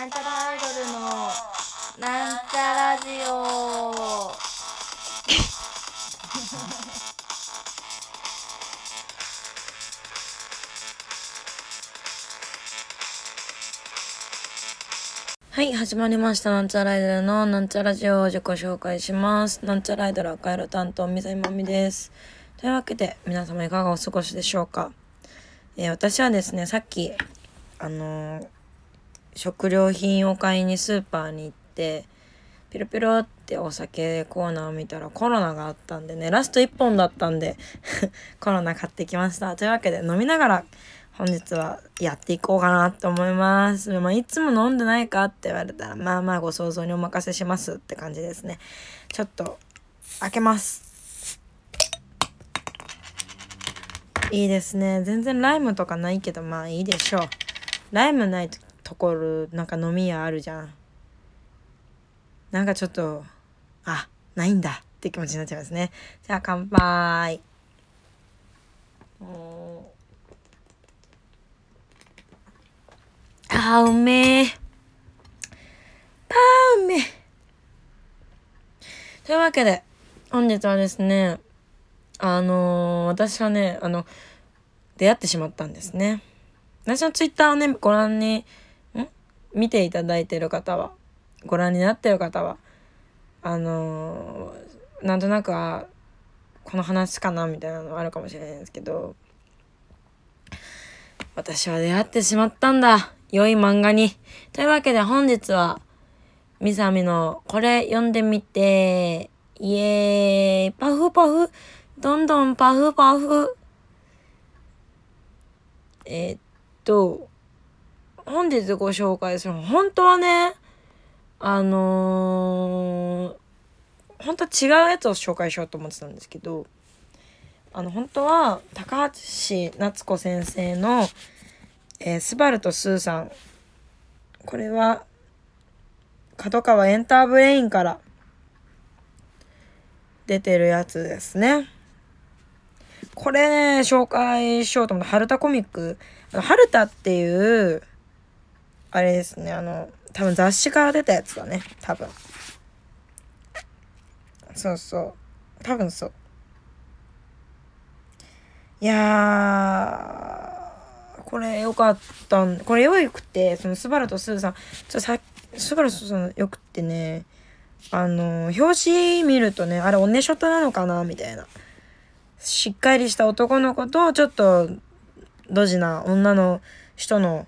なんちゃらアイドルのなんちゃラジオ。はい始まりました。なんちゃらアイドルのなんちゃラジオを自己紹介します。なんちゃらアイドル赤色担当水井まみです。というわけで皆様いかがお過ごしでしょうか、えー、私はですねさっきあのー、食料品を買いにスーパーに行ってピロピロってお酒コーナーを見たらコロナがあったんでねラスト1本だったんで コロナ買ってきましたというわけで飲みながら本日はやっていこうかなと思います。まあ、いつも飲んでないかって言われたら、まあまあご想像にお任せしますって感じですね。ちょっと、開けます。いいですね。全然ライムとかないけど、まあいいでしょう。ライムないとところ、なんか飲み屋あるじゃん。なんかちょっと、あ、ないんだって気持ちになっちゃいますね。じゃあ乾杯。あうめえ。パーうめえ。というわけで、本日はですね、あのー、私はね、あの、出会ってしまったんですね。私のツイッターをね、ご覧に、見ていただいてる方は、ご覧になってる方は、あのー、なんとなく、この話かなみたいなのあるかもしれないんですけど、私は出会ってしまったんだ。良い漫画に。というわけで本日は、みさみのこれ読んでみて、イエーイ、パフパフ、どんどんパフパフ。えー、っと、本日ご紹介する本当はね、あのー、本当は違うやつを紹介しようと思ってたんですけど、あの、本当は、高橋夏子先生の、えー、スバルとスーさん。これは、角川エンターブレインから出てるやつですね。これね、紹介しようと思った。ハルタコミック。あの、ハルタっていう、あれですね、あの、多分雑誌から出たやつだね。多分。そうそう。多分そう。いやー、これよかったん、これよくて、そのスバルとスーさん、ちょっとさスバルとスーさんよくってね、あの、表紙見るとね、あれおねしょとなのかなみたいな。しっかりした男の子と、ちょっと、ドジな女の人の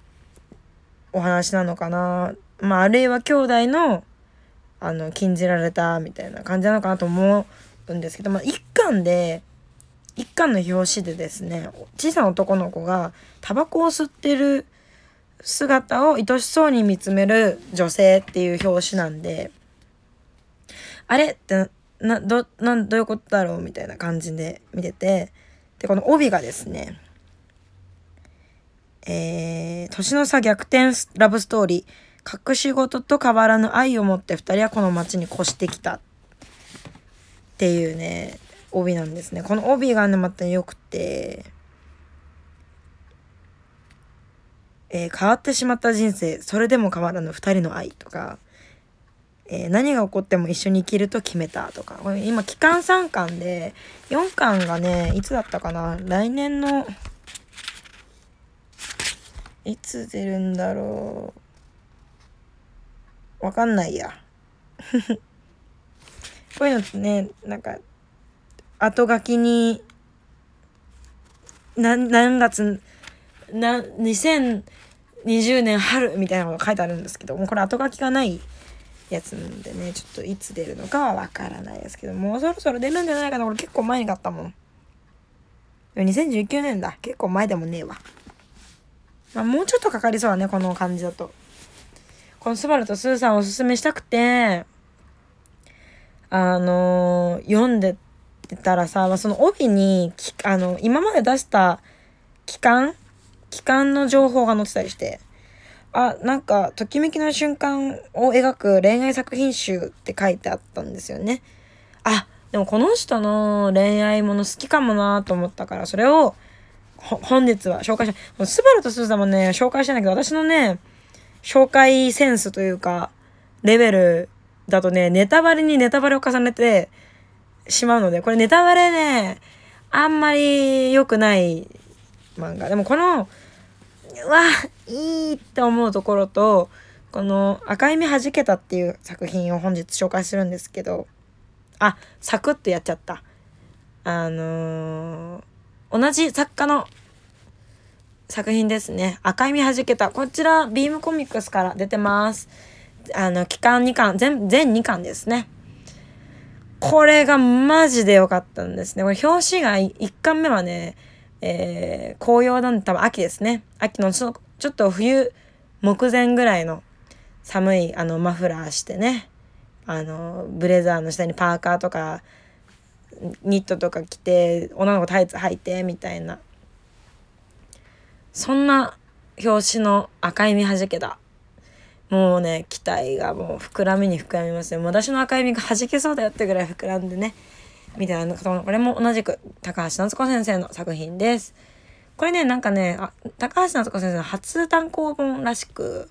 お話なのかな。まあ、あるいは兄弟の、あの、禁じられた、みたいな感じなのかなと思うんですけど、まあ、一巻で、一巻の表紙でですね小さな男の子がタバコを吸ってる姿を愛しそうに見つめる女性っていう表紙なんであれ？ってなどなどういうことだろう？みたいな感じで見ててでこの帯がですねえー、年の差逆転ラブストーリー。隠し事と変わらぬ愛を持って2人はこの街に越してきた。っていうね帯なんですね。この帯がね、また良くて、えー、変わってしまった人生、それでも変わらぬ二人の愛とか、えー、何が起こっても一緒に生きると決めたとか、今、期間3巻で、4巻がね、いつだったかな。来年の、いつ出るんだろう。わかんないや。こういうのってね、なんか、後書きに、何、何月、な、2020年春みたいなのが書いてあるんですけどもう、これ後書きがないやつなんでね、ちょっといつ出るのかはわからないですけど、もうそろそろ出るんじゃないかな。これ結構前に買ったもん。2019年だ。結構前でもねえわ。まあ、もうちょっとかかりそうだね、この感じだと。このスバルとスーさんおすすめしたくて、あのー、読んでたらさ、まあ、その帯にあの今まで出した期間？期間の情報が載ってたりして。あなんかときめきの瞬間を描く恋愛作品集って書いてあったんですよね。あでもこの人の恋愛もの好きかもなと思ったからそれを本日は紹介したスバルとスーザもね紹介したんだけど私のね紹介センスというか、レベルだとね、ネタバレにネタバレを重ねてしまうので、これネタバレね、あんまり良くない漫画。でもこの、うわ、いいって思うところと、この赤い実はじけたっていう作品を本日紹介するんですけど、あ、サクッとやっちゃった。あのー、同じ作家の作品ですね。赤い実はじけた。こちら、ビームコミックスから出てます。あの、期間2巻、全、全2巻ですね。これがマジで良かったんですね。これ表紙が1巻目はね、えー、紅葉なんで多分秋ですね。秋のちょちょっと冬目前ぐらいの寒いあのマフラーしてね、あの、ブレザーの下にパーカーとか、ニットとか着て、女の子タイツ履いて、みたいな。そんな表紙の赤い実はじけだ。もうね、期待がもう膨らみに膨らみますよ。私の赤い実がはじけそうだよってぐらい膨らんでね。みたいなこれも同じく高橋夏子先生の作品です。これね、なんかね、あ高橋夏子先生の初単行本らしく、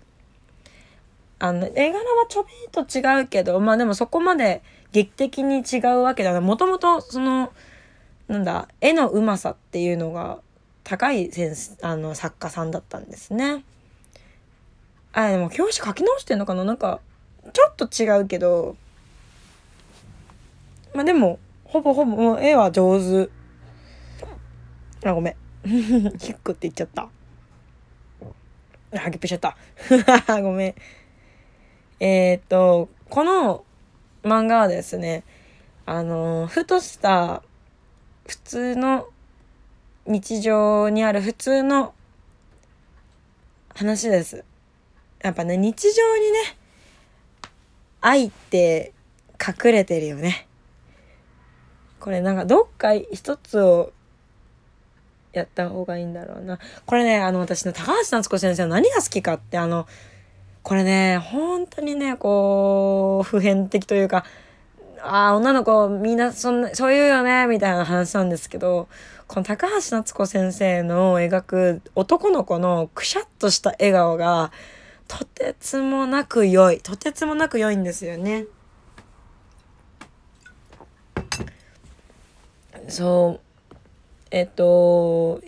あの、絵柄はちょびっと違うけど、まあでもそこまで劇的に違うわけだな。もともとその、なんだ、絵のうまさっていうのが高いセンス、あの、作家さんだったんですね。あ、でも表紙書き直してんのかな？なんか、ちょっと違うけど、まあでも、ほぼほぼ、絵は上手。あ、ごめん。キックって言っちゃった。あ、ゲップしちゃった。ごめん。えー、っと、この漫画はですね、あの、ふとした普通の日常にある普通の話です。やっぱね、日常にね、愛って隠れてるよね。これなんかどっか一つをやった方がいいんだろうな。これね、あの私の高橋夏子先生の何が好きかってあの、これね、本当にね、こう、普遍的というか、ああ、女の子みんなそんな、そう言うよね、みたいな話なんですけど、この高橋夏子先生の描く男の子のくしゃっとした笑顔が、とてつもなく良い。とてつもなく良いんですよね。そう。えっと、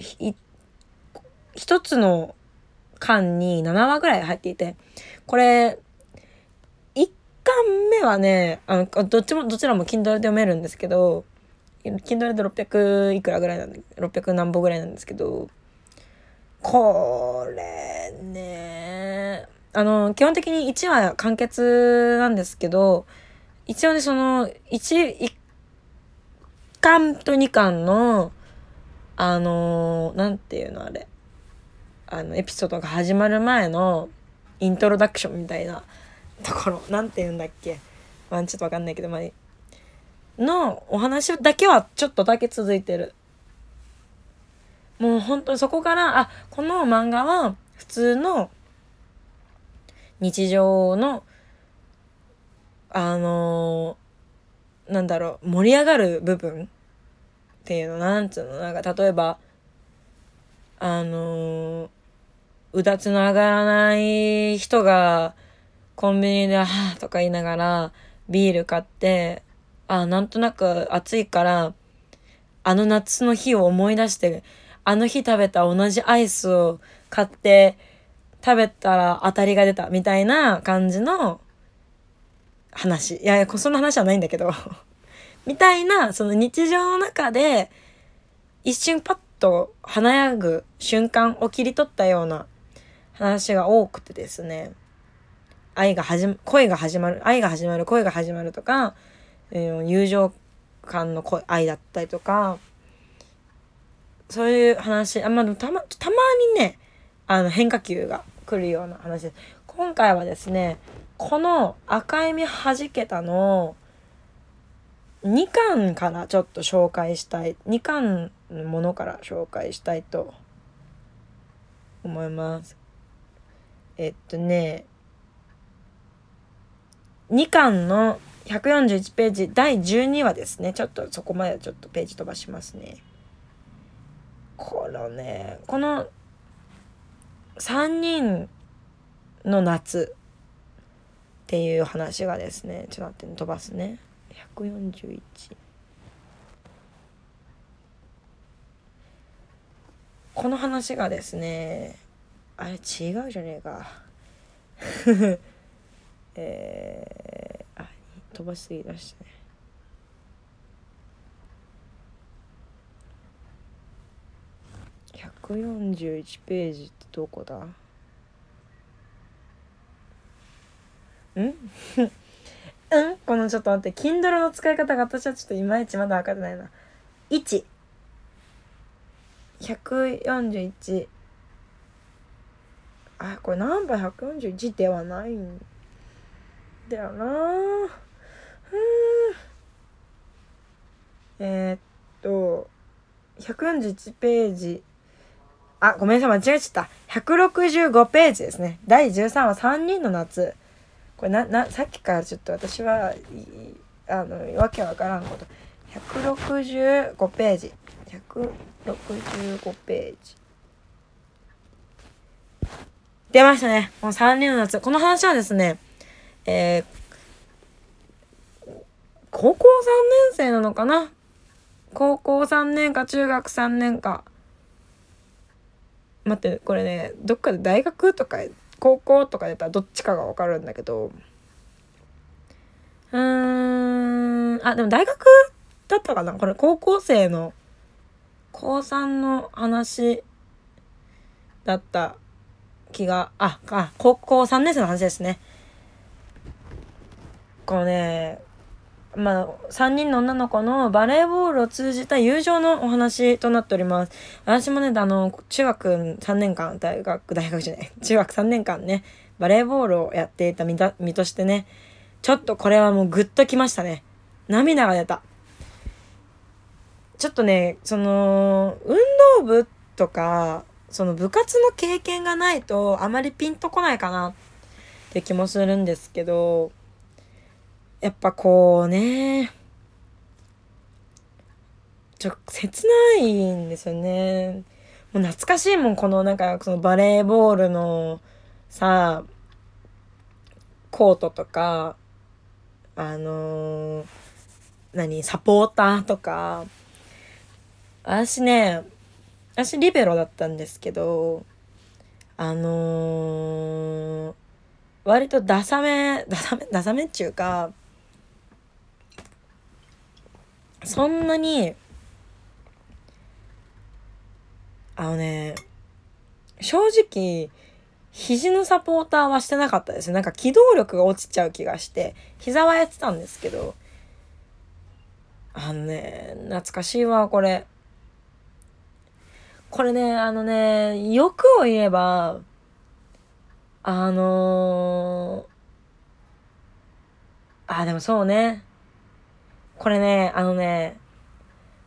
一つの巻に7話ぐらい入っていて、これ、1巻目はね、あの、どっちも、どちらも Kindle で読めるんですけど、Kindle で600いくらぐらいなんで、600何歩ぐらいなんですけど、これね、あの、基本的に1話完結なんですけど、一応ね、その、1、1巻と2巻の、あのなんていうのあれ、あの、エピソードが始まる前の、イントロダクションみたいなところ、なんて言うんだっけ？まあ、ちょっとわかんないけど、まあ、のお話だけはちょっとだけ続いてる。もう本当にそこから、あ、この漫画は普通の日常の、あのー、なんだろう、盛り上がる部分っていうの、なんつうの、なんか例えば、あのーうだつの上がらない人が、コンビニで、はぁとか言いながら、ビール買って、あ、なんとなく暑いから、あの夏の日を思い出して、あの日食べた同じアイスを買って、食べたら当たりが出たみたいな感じの話。いやいや、そんな話はないんだけど みたいな、その日常の中で、一瞬パッと華やぐ瞬間を切り取ったような話が多くてですね愛が始ま恋が始まる愛が始まる恋が始まるとか、えー、友情感の恋愛だったりとかそういう話あまあたまたまにねあの変化球が来るような話です今回はですねこの「赤い実はじけた」の2巻からちょっと紹介したい2巻のものから紹介したいと思います。えっとね2巻の141ページ第12話ですね。ちょっとそこまでちょっとページ飛ばしますね。このねこの3人の夏っていう話がですねちょっと待って飛ばすね。141この話がですねあれ違うじゃねえか。えー、あ飛ばしすぎましたね。141ページってどこだ？ん？うん？このちょっと待って。Kindle の使い方が私はちょっといまいちまだ分かってないな。1141あこれナンバー141ではないんだよな。ふえー、っと141ページ。あごめんなさい間違えちゃった。165ページですね。第13話3人の夏。これななさっきからちょっと私はあのわけわからんこと。165ページ。165ページ。出ましたね。この3人の夏。この話はですねえー、高校3年生なのかな？高校3年か中学3年か。待ってこれねどっかで大学とか高校とか出たらどっちかが分かるんだけど。うーんあでも大学だったかな？これ高校生の高3の話だった。気がああ高校3年生の話ですねこのねまあ、3人の女の子のバレーボールを通じた友情のお話となっております。私もね、あの、中学3年間、大学、大学じゃない、中学3年間ね、バレーボールをやっていた身身としてね、ちょっとこれはもうグッときましたね。涙が出た。ちょっとね、その、運動部とか、その部活の経験がないとあまりピンとこないかなって気もするんですけど、やっぱこうね、ちょ、切ないんですよね。もう懐かしいもん、このなんかそのバレーボールのさ、コートとか、あのー、何、サポーターとか、私ね、私リベロだったんですけど、あのー、割とダサめ、ダサめ、ダサめっちゅうか、そんなに、あのね、正直、肘のサポーターはしてなかったですなんか機動力が落ちちゃう気がして、膝はやってたんですけど、あのね、懐かしいわ、これ。これね、あのね、欲を言えば、あのー、あ、でもそうね。これね、あのね、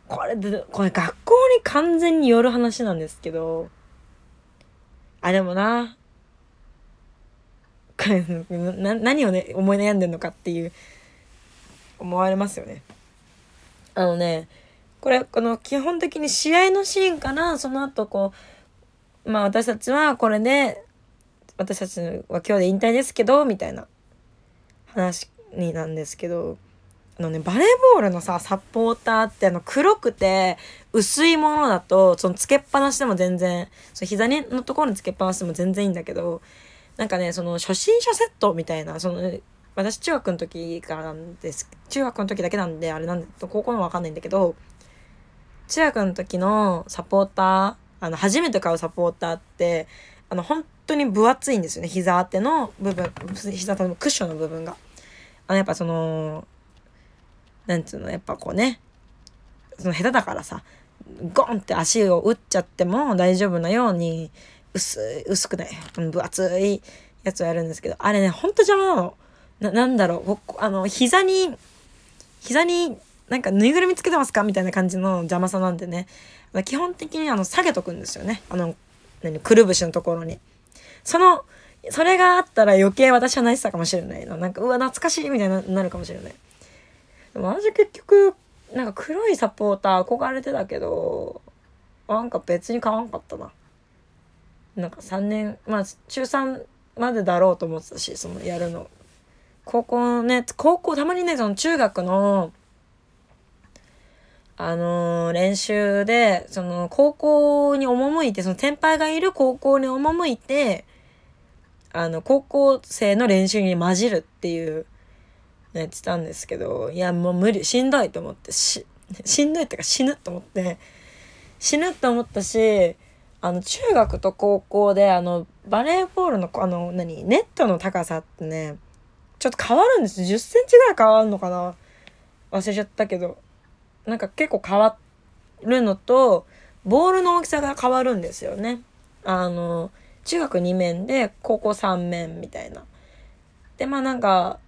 これ、これ学校に完全による話なんですけど、あ、でもな、な何をね、思い悩んでんのかっていう、思われますよね。あのね、これ、この基本的に試合のシーンから、その後こう、まあ私たちはこれで、私たちは今日で引退ですけど、みたいな話になんですけど、あのね、バレーボールのさ、サポーターってあの黒くて薄いものだと、そのつけっぱなしでも全然、その膝のところにつけっぱなしでも全然いいんだけど、なんかね、その初心者セットみたいな、その、私中学の時からなんです、中学の時だけなんで、あれなんで、高校のわかんないんだけど、中学の時のサポーター、あの、初めて買うサポーターって、あの、本当に分厚いんですよね。膝当ての部分、膝当てのクッションの部分が。あの、やっぱその、なんつうのやっぱこうねその下手だからさゴンって足を打っちゃっても大丈夫なように薄い薄くない分厚いやつをやるんですけどあれねほんと邪魔なの。ななんだろうあの膝に膝になんかぬいぐるみつけてますか？みたいな感じの邪魔さなんでね基本的にあの下げとくんですよねあの何くるぶしのところに。そのそれがあったら余計私は泣いてたかもしれないの。なんかうわ懐かしいみたいになるかもしれない。でも私結局、なんか黒いサポーター憧れてたけど、なんか別に買わんかったな。なんか3年、まあ中3までだろうと思ってたしそのやるの高校ね高校たまにねその中学のあのー、練習でその高校に赴いてその先輩がいる高校に赴いてあの高校生の練習に混じるっていうやってたんですけどいやもう無理しんどいと思ってし しんどいってか死ぬと思って死ぬと思ったしあの中学と高校であのバレーボールのあの何ネットの高さってねちょっと変わるんです。よ1 0センチぐらい変わるのかな。忘れちゃったけど。なんか結構変わるのとボールの大きさが変わるんですよね。あの中学2面で高校3面みたいな。でまあなんか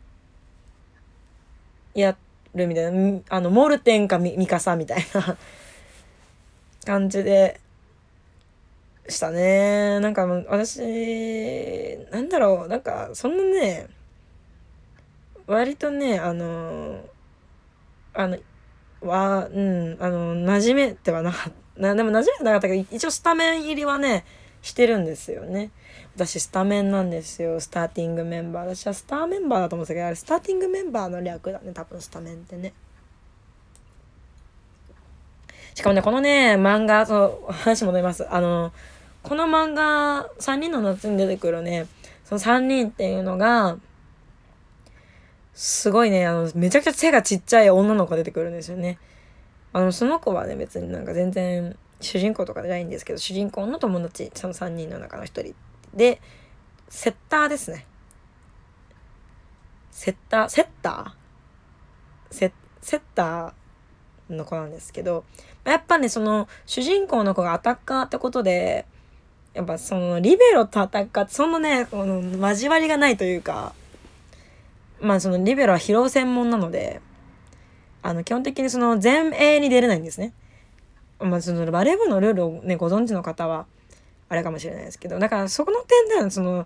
やるみたいな。あのモルテンかミカサみたいな。感じでしたね。なんか私なんだろう。なんかそんなね割とねあのあのはうんあの馴染めてはなかった。でも馴染めてなかったけど一応スタメン入りはねしてるんですよね。私スタメンなんですよ。スターティングメンバー。私はスターメンバーだと思ってたけどあれスターティングメンバーの略だね。多分スタメンってね。しかもねこのね漫画そう話戻ります。あのこの漫画3人の夏に出てくるねその3人っていうのがすごいね。あのめちゃくちゃ背がちっちゃい女の子が出てくるんですよね。あのその子はね別になんか全然主人公とかじゃないんですけど主人公の友達その3人の中の1人でセッターですね。セッター？セッター？セッターの子なんですけどやっぱねその主人公の子がアタッカーってことでやっぱそのリベロとアタッカーってそんなねこの交わりがないというかまあそのリベロは疲労専門なのであの基本的にその前衛に出れないんですね。まあ、そのバレーボールのルールをねご存知の方はあれかもしれないですけどだからそこの点ではその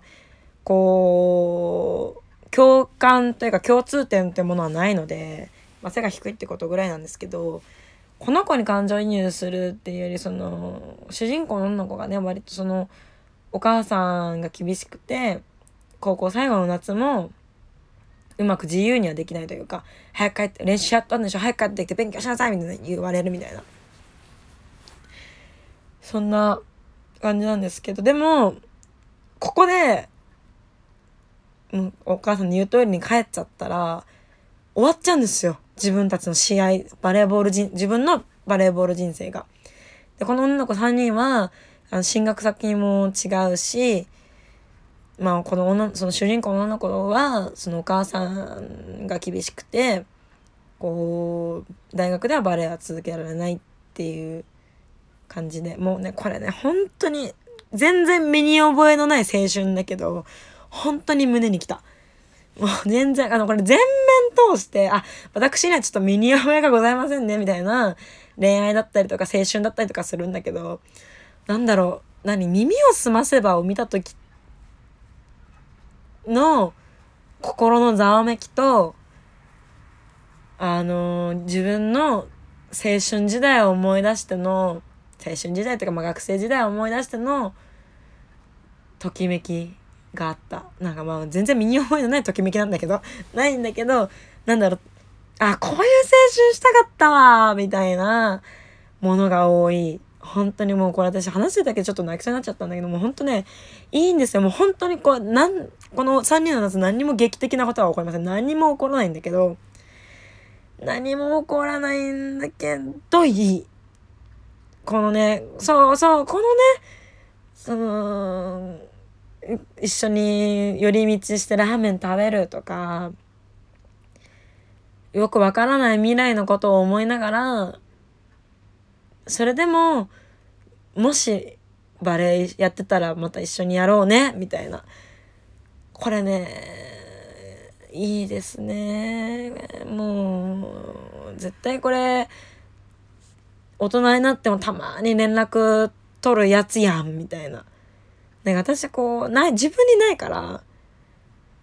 こう共感というか共通点ってものはないので、まあ、背が低いってことぐらいなんですけどこの子に感情移入するっていうよりその主人公の女の子がね割とそのお母さんが厳しくて高校最後の夏もうまく自由にはできないというか早く帰って練習やったんでしょ早く帰ってきて勉強しなさいみたいな言われるみたいなそんな感じなんですけど、でも、ここで、う、お母さんの言う通りに帰っちゃったら、終わっちゃうんですよ。自分たちの試合、バレーボール人、自分のバレーボール人生が。で、この女の子3人は、あの進学先も違うし、まあ、この女、その主人公の女の子は、そのお母さんが厳しくて、こう、大学ではバレエは続けられないっていう感じでもうねこれね本当に全然身に覚えのない青春だけど本当に胸にきた。もう全然、あの、これ全面通して、あ、私にはちょっと身に覚えがございませんね、みたいな恋愛だったりとか青春だったりとかするんだけど、なんだろう、何、耳を澄ませばを見た時っの心のざわめきと、あの自分の青春時代を思い出しての青春時代とか、まあ、学生時代を思い出してのときめきがあった。なんかまあ全然身に覚えのないときめきなんだけどないんだけどなんだろうあこういう青春したかったわみたいなものが多い。本当にもうこれ私話してただけでちょっと泣きそうになっちゃったんだけどもう本当ねいいんですよ。もう本当にこうなんこの3人の夏何にも劇的なことは起こりません。何も起こらないんだけど何も起こらないんだけどいい。このね、そうそう、このね、その、一緒に寄り道してラーメン食べるとか、よくわからない未来のことを思いながら、それでも、もしバレエやってたらまた一緒にやろうね、みたいな。これね、いいですね。もう、絶対これ、大人になってもたまに連絡取るやつやん、みたいな。なんか私こう、ない、自分にないから、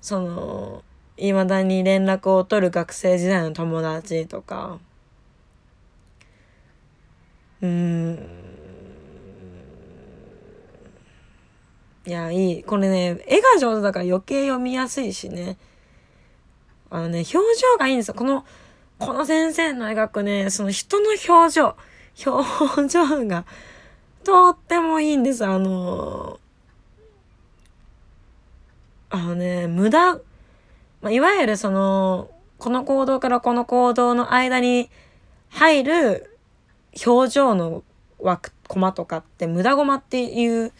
その、未だに連絡を取る学生時代の友達とか、うん、いや、いい。これね、絵が上手だから余計読みやすいしね。あのね、表情がいいんですよ。この、この先生の描くね、その人の表情、表情が、とってもいいんです。あのあのね、無駄、まあ、いわゆるその、この行動からこの行動の間に入る表情の枠、コマとかって無駄駒っていう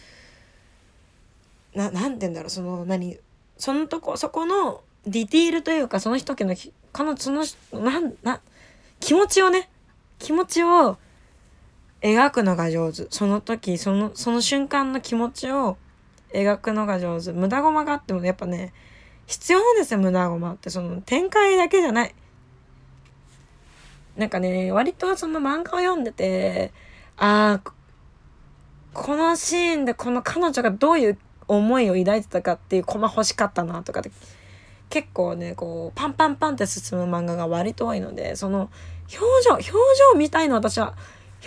ななんて言うんだろうその何そのとこそこのディティールというかその人の彼女そのなんな気持ちをね気持ちを描くのが上手。その時そのその瞬間の気持ちを描くのが上手。無駄駒があってもやっぱね必要なんですよ無駄駒って。その展開だけじゃない。なんかね割とその漫画を読んでてああこのシーンでこの彼女がどういう思いを抱いてたかっていうコマ欲しかったなとかって結構ねこうパンパンパンって進む漫画が割と多いのでその表情表情を見たいの私は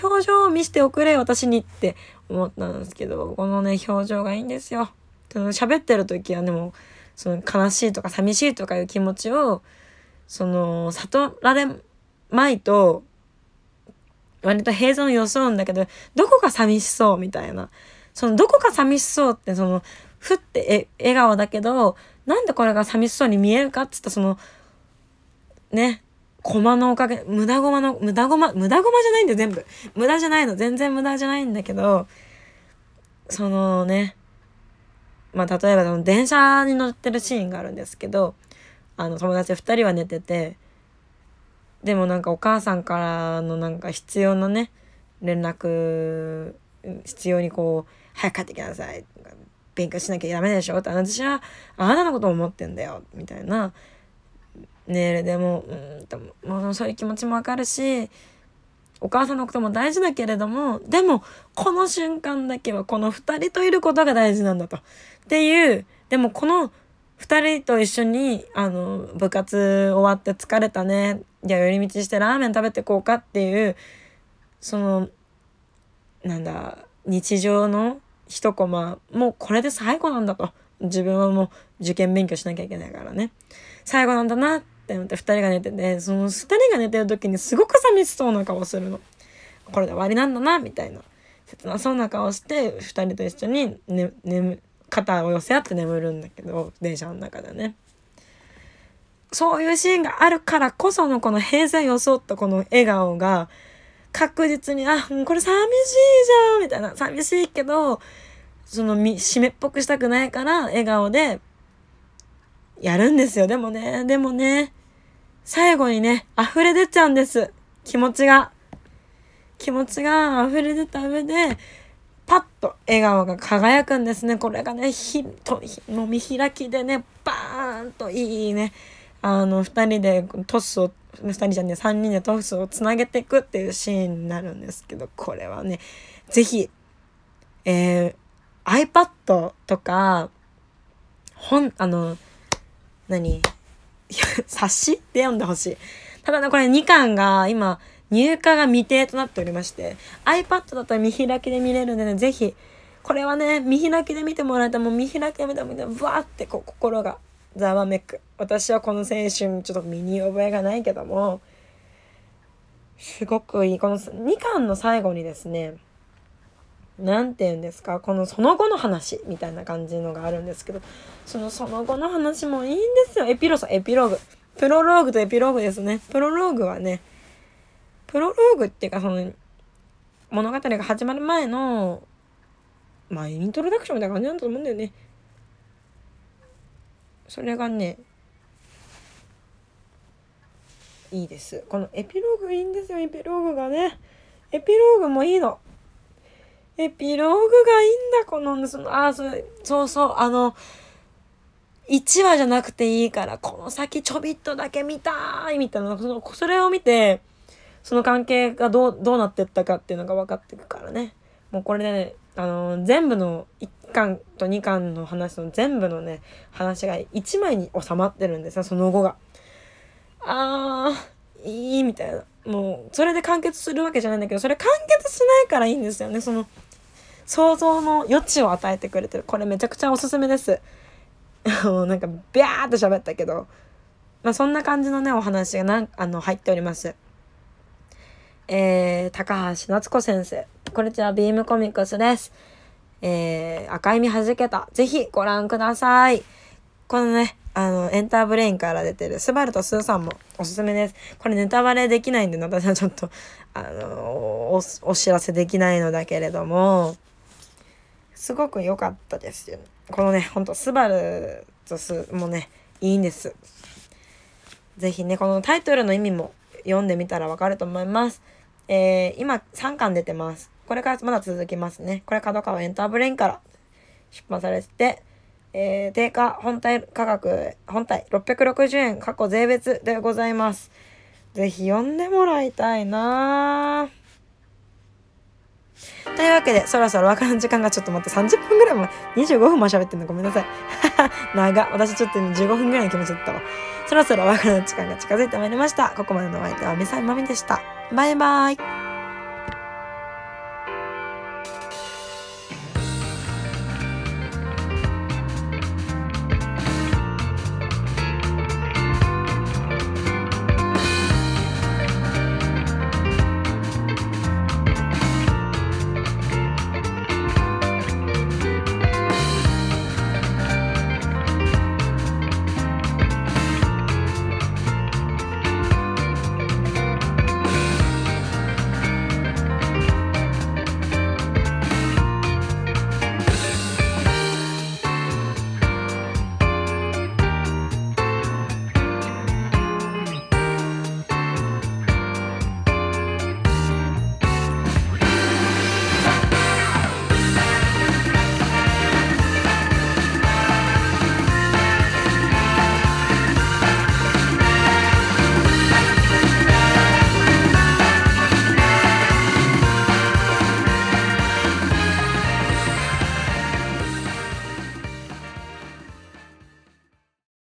表情を見せておくれ私にって思ったんですけどこのね表情がいいんですよ。喋ってる時はねもその悲しいとか寂しいとかいう気持ちをその悟られまいと割と平然を装うんだけどどこか寂しそうみたいな。そのどこか寂しそうってそのふってえ笑顔だけどなんでこれが寂しそうに見えるかっつったそのね駒のおかげ無駄駒の無駄駒無駄駒じゃないんだよ全部。無駄じゃないの。全然無駄じゃないんだけどそのねまあ例えばその電車に乗ってるシーンがあるんですけどあの友達2人は寝ててでもなんかお母さんからのなんか必要なね連絡必要にこう早く帰ってきなさい。勉強しなきゃダメでしょって私はあなたのことを思ってんだよ。みたいな。メールでも、うんと、もうそういう気持ちもわかるし、お母さんのことも大事だけれども、でも、この瞬間だけはこの二人といることが大事なんだと。っていう、でもこの二人と一緒に、あの、部活終わって疲れたね。じゃあ寄り道してラーメン食べてこうかっていう、その、なんだ、日常の一コマ。もうこれで最後なんだと。自分はもう受験勉強しなきゃいけないからね。最後なんだなって思って2人が寝ててその2人が寝てる時にすごく寂しそうな顔するの。これで終わりなんだなみたいな切なそうな顔して2人と一緒に、ね、眠肩を寄せ合って眠るんだけど電車の中でねそういうシーンがあるからこそのこの平然装ったこの笑顔が確実に、あ、これ寂しいじゃんみたいな。寂しいけど、その、締めっぽくしたくないから、笑顔で、やるんですよ。でもね、でもね、最後にね、溢れ出ちゃうんです。気持ちが。気持ちが溢れ出た上で、パッと笑顔が輝くんですね。これがね、ひと、の見開きでね、バーンといいね、あの、二人でトスを2人じゃね3人でトスをつなげていくっていうシーンになるんですけどこれはね是非えー、iPad とか本あの何？冊子で読んでほしい。ただねこれ2巻が今入荷が未定となっておりまして iPad だと見開きで見れるんでね是非これはね見開きで見てもらえたらもう見開きで見てもらえたらブワーってこう心がざわめく。私はこの青春ちょっと身に覚えがないけどもすごくいい。この2巻の最後にですね何て言うんですかこのその後の話みたいな感じのがあるんですけどそのその後の話もいいんですよ。エピローグエピローグ。プロローグとエピローグですね。プロローグはねプロローグっていうかその物語が始まる前のまあイントロダクションみたいな感じなんだと思うんだよね。それがねいいです。このエピローグいいんですよ。エピローグがね。エピローグもいいの。エピローグがいいんだ。このそのあそうそうそうあの1話じゃなくていいからこの先ちょびっとだけ見たいみたいなそのそれを見てその関係がどうどうなってったかっていうのが分かってくからね。もうこれでねあの全部の1巻と2巻の話の全部のね話が1枚に収まってるんですよその後が。あーいいみたいな。もうそれで完結するわけじゃないんだけどそれ完結しないからいいんですよねその想像の余地を与えてくれてる。これめちゃくちゃおすすめです。なんかビャーって喋ったけど。まあそんな感じのねお話がなんあの入っております。えー、高橋夏子先生これちはビームコミックスですえー、赤い実はじけたぜひご覧くださいこのねあの、エンターブレインから出てる、スバルとスーさんもおすすめです。これネタバレできないんで、私はちょっと、あのお、お知らせできないのだけれども、すごく良かったですよ。ねこのね、ほんと、スバルとスもね、いいんです。ぜひね、このタイトルの意味も読んでみたらわかると思います。えー、今3巻出てます。これからまだ続きますね。これ角川エンターブレインから出版されてて、えー、定価本体価格、本体660円、過去税別でございます。ぜひ読んでもらいたいなというわけで、そろそろ分からん時間がちょっと待って、30分ぐらいも、25分も喋ってんのごめんなさい。長。私ちょっと15分ぐらいの気持ちだったわ。そろそろ我がの時間が近づいてまいりました。ここまでのお相手はみさいまみでした。バイバイ。